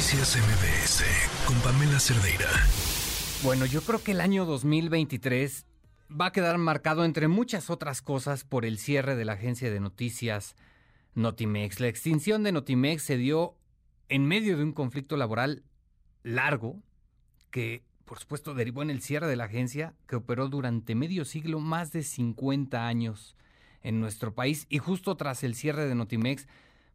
Noticias MBS con Pamela Cerdeira. Bueno, yo creo que el año 2023 va a quedar marcado entre muchas otras cosas por el cierre de la agencia de noticias Notimex. La extinción de Notimex se dio en medio de un conflicto laboral largo que, por supuesto, derivó en el cierre de la agencia que operó durante medio siglo, más de 50 años en nuestro país. Y justo tras el cierre de Notimex,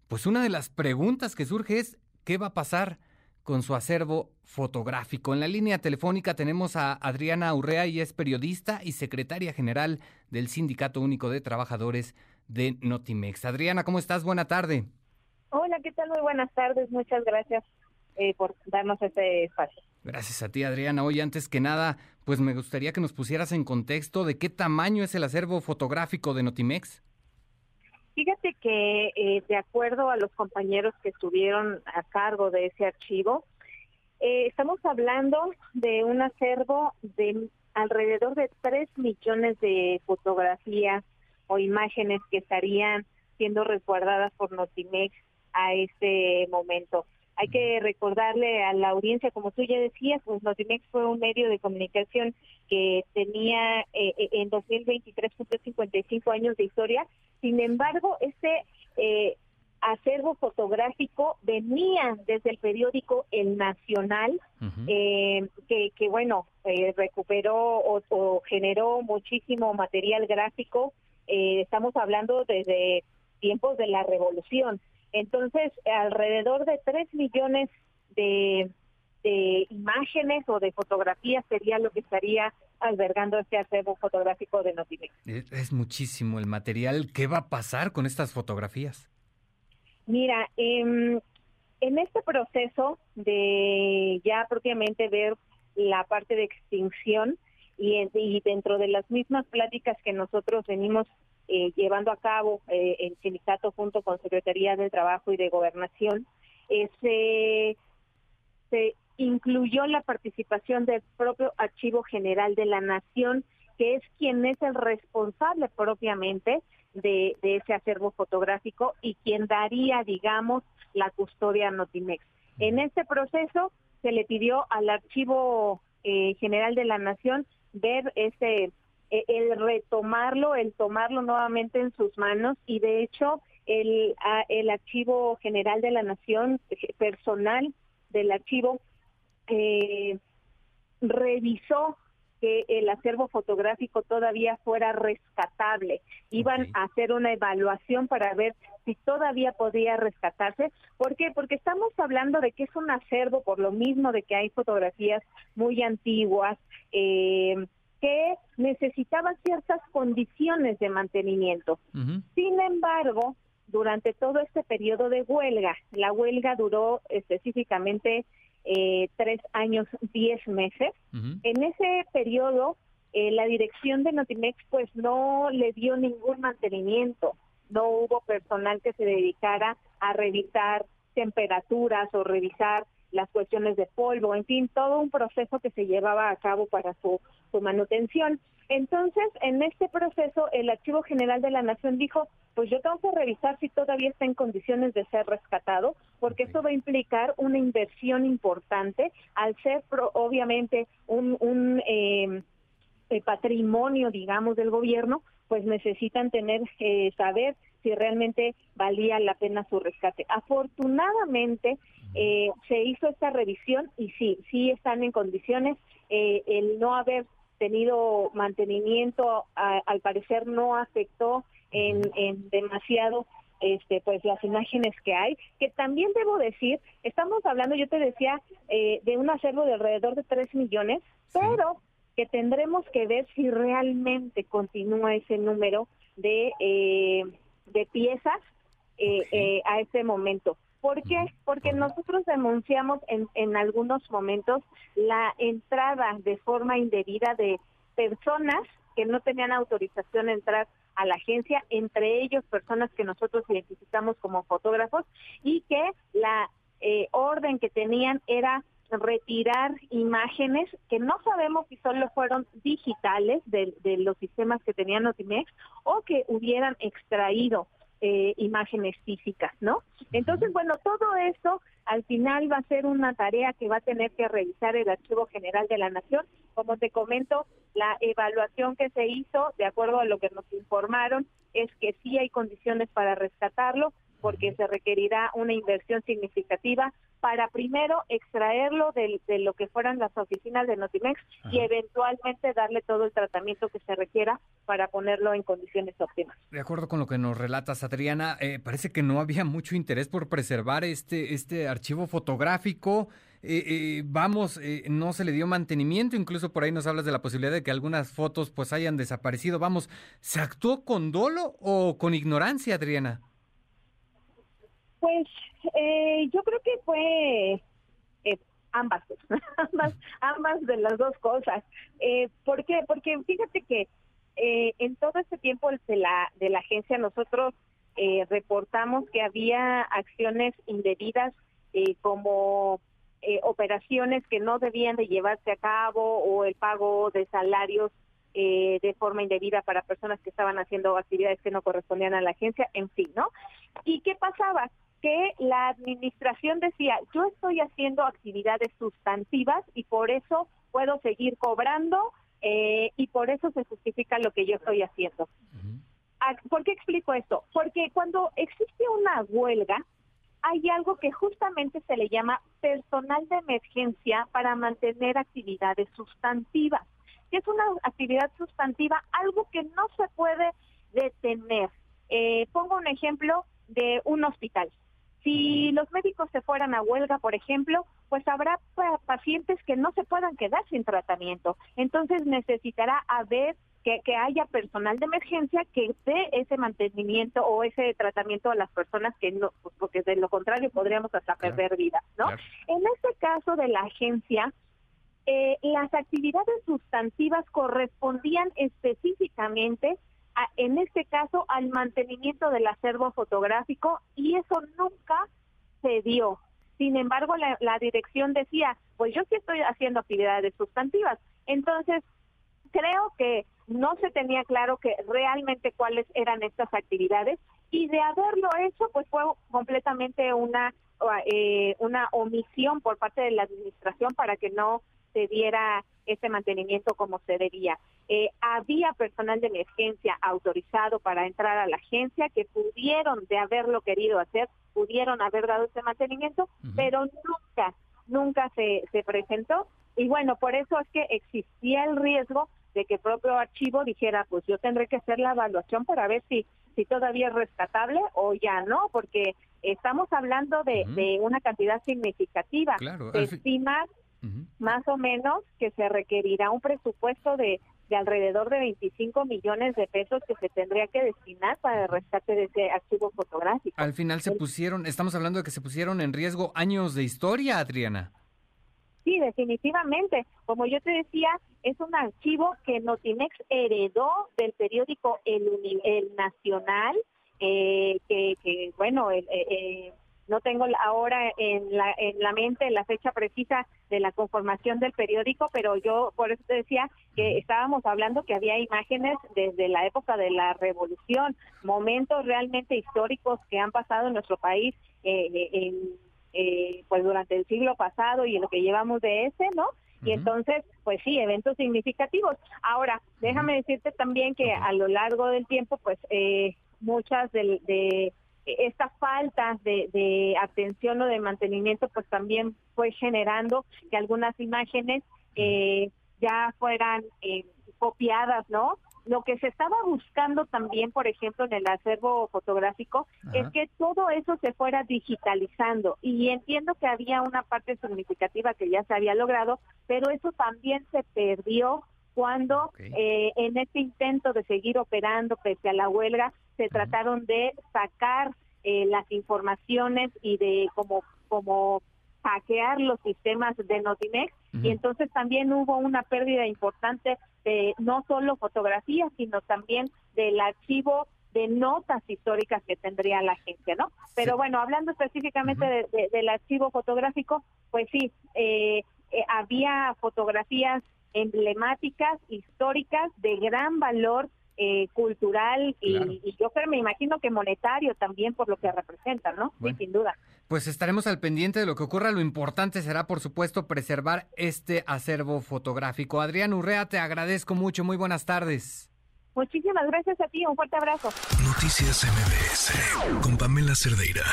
pues una de las preguntas que surge es, ¿qué va a pasar con su acervo fotográfico? En la línea telefónica tenemos a Adriana Urrea, y es periodista y secretaria general del Sindicato Único de Trabajadores de Notimex. Adriana, ¿cómo estás? Buena tarde. Hola, ¿qué tal? Muy buenas tardes. Muchas gracias eh, por darnos este espacio. Gracias a ti, Adriana. Hoy, antes que nada, pues me gustaría que nos pusieras en contexto de qué tamaño es el acervo fotográfico de Notimex. Fíjate que eh, de acuerdo a los compañeros que estuvieron a cargo de ese archivo, eh, estamos hablando de un acervo de alrededor de 3 millones de fotografías o imágenes que estarían siendo resguardadas por Notimex a este momento. Hay que recordarle a la audiencia, como tú ya decías, pues Notimex fue un medio de comunicación que tenía eh, eh en 2023 55 años de historia. Sin embargo, este eh, acervo fotográfico venía desde el periódico El Nacional, eh, que, que, bueno, recuperó o, o, generó muchísimo material gráfico. estamos hablando desde tiempos de la revolución. Entonces, alrededor de 3 millones de, imágenes o de fotografías sería lo que estaría albergando este acervo fotográfico de Notimex. Es, muchísimo el material. ¿Qué va a pasar con estas fotografías? Mira, em, en este proceso de ya propiamente ver la parte de extinción y, y dentro de las mismas pláticas que nosotros venimos eh, llevando a cabo eh, el sindicato junto con Secretaría de Trabajo y de Gobernación, eh, se, incluyó la participación del propio Archivo General de la Nación, que es quien es el responsable propiamente de, ese acervo fotográfico y quien daría, digamos, la custodia a Notimex. En este proceso se le pidió al Archivo General de la Nación ver ese eh, el retomarlo, el tomarlo nuevamente en sus manos y de hecho el, el Archivo General de la Nación, eh, personal del archivo, eh, revisó que el acervo fotográfico todavía fuera rescatable. Iban a hacer una evaluación para ver si todavía podía rescatarse. ¿Por qué? Porque estamos hablando de que es un acervo por lo mismo de que hay fotografías muy antiguas, eh, que necesitaban ciertas condiciones de mantenimiento. Sin embargo, durante todo este periodo de huelga, la huelga duró específicamente eh, tres años, diez meses. En ese periodo, eh, la dirección de Notimex pues no le dio ningún mantenimiento. No hubo personal que se dedicara a revisar temperaturas o revisar las cuestiones de polvo, en fin, todo un proceso que se llevaba a cabo para su, su manutención. Entonces, en este proceso, el Archivo General de la Nación dijo, pues yo tengo que revisar si todavía está en condiciones de ser rescatado, porque eso va a implicar una inversión importante al ser obviamente un, un eh, patrimonio, digamos, del gobierno, pues necesitan tener, eh, saber si realmente valía la pena su rescate. Afortunadamente, eh, se hizo esta revisión y sí, sí están en condiciones. Eh, el no haber tenido mantenimiento, al parecer no afectó en, en demasiado este pues las imágenes que hay, que también debo decir, estamos hablando, yo te decía, eh, de un acervo de alrededor de 3 millones, pero que tendremos que ver si realmente continúa ese número de, eh, de piezas eh, eh, a ese momento. ¿Por qué? Porque nosotros denunciamos en, en algunos momentos la entrada de forma indebida de personas que no tenían autorización a entrar a la agencia, entre ellos personas que nosotros identificamos como fotógrafos y que la orden que tenían era retirar imágenes que no sabemos si solo fueron digitales de, los sistemas que tenían Notimex o que hubieran extraído eh, imágenes físicas, ¿no? Entonces, bueno, todo esto al final va a ser una tarea que va a tener que revisar el Archivo General de la Nación. Como te comento, la evaluación que se hizo, de acuerdo a lo que nos informaron, es que sí hay condiciones para rescatarlo, porque se requerirá una inversión significativa para primero extraerlo de, lo que fueran las oficinas de Notimex y eventualmente darle todo el tratamiento que se requiera para ponerlo en condiciones óptimas. De acuerdo con lo que nos relatas, Adriana, eh, parece que no había mucho interés por preservar este, este archivo fotográfico. Eh, eh, vamos, no se le dio mantenimiento, incluso por ahí nos hablas de la posibilidad de que algunas fotos pues hayan desaparecido. Vamos, ¿se actuó con dolo o con ignorancia, Adriana? Pues eh, yo creo que fue eh, ambas, ambas, ambas de las dos cosas. Eh, ¿Por qué? Porque fíjate que eh, en todo este tiempo de la, de la agencia nosotros reportamos que había acciones indebidas como operaciones que no debían de llevarse a cabo o el pago de salarios de forma indebida para personas que estaban haciendo actividades que no correspondían a la agencia, en fin, ¿no? ¿Y qué pasaba? Que la administración decía, yo estoy haciendo actividades sustantivas y por eso puedo seguir cobrando eh, y por eso se justifica lo que yo estoy haciendo. Ah, ¿Por qué explico esto? Porque cuando existe una huelga, hay algo que justamente se le llama personal de emergencia para mantener actividades sustantivas. que es una actividad sustantiva? Algo que no se puede detener. Eh, pongo un ejemplo de un hospital. Si los médicos se fueran a huelga, por ejemplo, pues habrá pacientes que no se puedan quedar sin tratamiento. Entonces necesitará haber que, haya personal de emergencia que dé ese mantenimiento o ese tratamiento a las personas que no, pues, porque de lo contrario podríamos hasta perder vidas, ¿no? En este caso de la agencia, eh, las actividades sustantivas correspondían específicamente en este caso al mantenimiento del acervo fotográfico y eso nunca se dio. Sin embargo, la, dirección decía, pues yo sí estoy haciendo actividades sustantivas. Entonces, creo que no se tenía claro que realmente cuáles eran estas actividades y de haberlo hecho, pues fue completamente una eh, una omisión por parte de la administración para que no se diera ese mantenimiento como se debía. Eh, había personal de emergencia autorizado para entrar a la agencia que pudieron, de haberlo querido hacer, pudieron haber dado ese mantenimiento, pero nunca, nunca se, se presentó. Y bueno, por eso es que existía el riesgo de que el propio archivo dijera, pues yo tendré que hacer la evaluación para ver si, si todavía es rescatable o ya no, porque estamos hablando de, de una cantidad significativa. Claro, se estima más o menos que se requerirá un presupuesto de, de alrededor de 25 millones de pesos que se tendría que destinar para el rescate de ese archivo fotográfico. Al final se pusieron, estamos hablando de que se pusieron en riesgo años de historia, Adriana. Sí, definitivamente. Como yo te decía, es un archivo que Notimex heredó del periódico El, el Nacional, eh, que, que, bueno, el, eh, eh no tengo ahora en la, en la mente la fecha precisa de la conformación del periódico, pero yo por eso te decía que estábamos hablando que había imágenes desde la época de la revolución, momentos realmente históricos que han pasado en nuestro país eh, eh, en, eh, pues durante el siglo pasado y en lo que llevamos de ese, ¿no? Y entonces, pues sí, eventos significativos. Ahora, déjame decirte también que a lo largo del tiempo, pues muchas de esta falta de, atención o de mantenimiento pues también fue generando que algunas imágenes eh, ya fueran eh, copiadas, ¿no? Lo que se estaba buscando también, por ejemplo, en el acervo fotográfico, es que todo eso se fuera digitalizando. Y entiendo que había una parte significativa que ya se había logrado, pero eso también se perdió cuando eh, en este intento de seguir operando pese a la huelga se trataron de sacar eh, las informaciones y de como como hackear los sistemas de Notimex. Y entonces también hubo una pérdida importante de no solo fotografías sino también del archivo de notas históricas que tendría la agencia, ¿no? Pero bueno, hablando específicamente del archivo fotográfico, pues sí, eh, eh, había fotografías emblemáticas, históricas, de gran valor eh, cultural y, yo creo, me imagino que monetario también por lo que representa, ¿no? Sí, sin duda. Pues estaremos al pendiente de lo que ocurra. Lo importante será, por supuesto, preservar este acervo fotográfico. Adrián Urrea, te agradezco mucho. Muy buenas tardes. Muchísimas gracias a ti. Un fuerte abrazo. Noticias MBS con Pamela Cerdeira.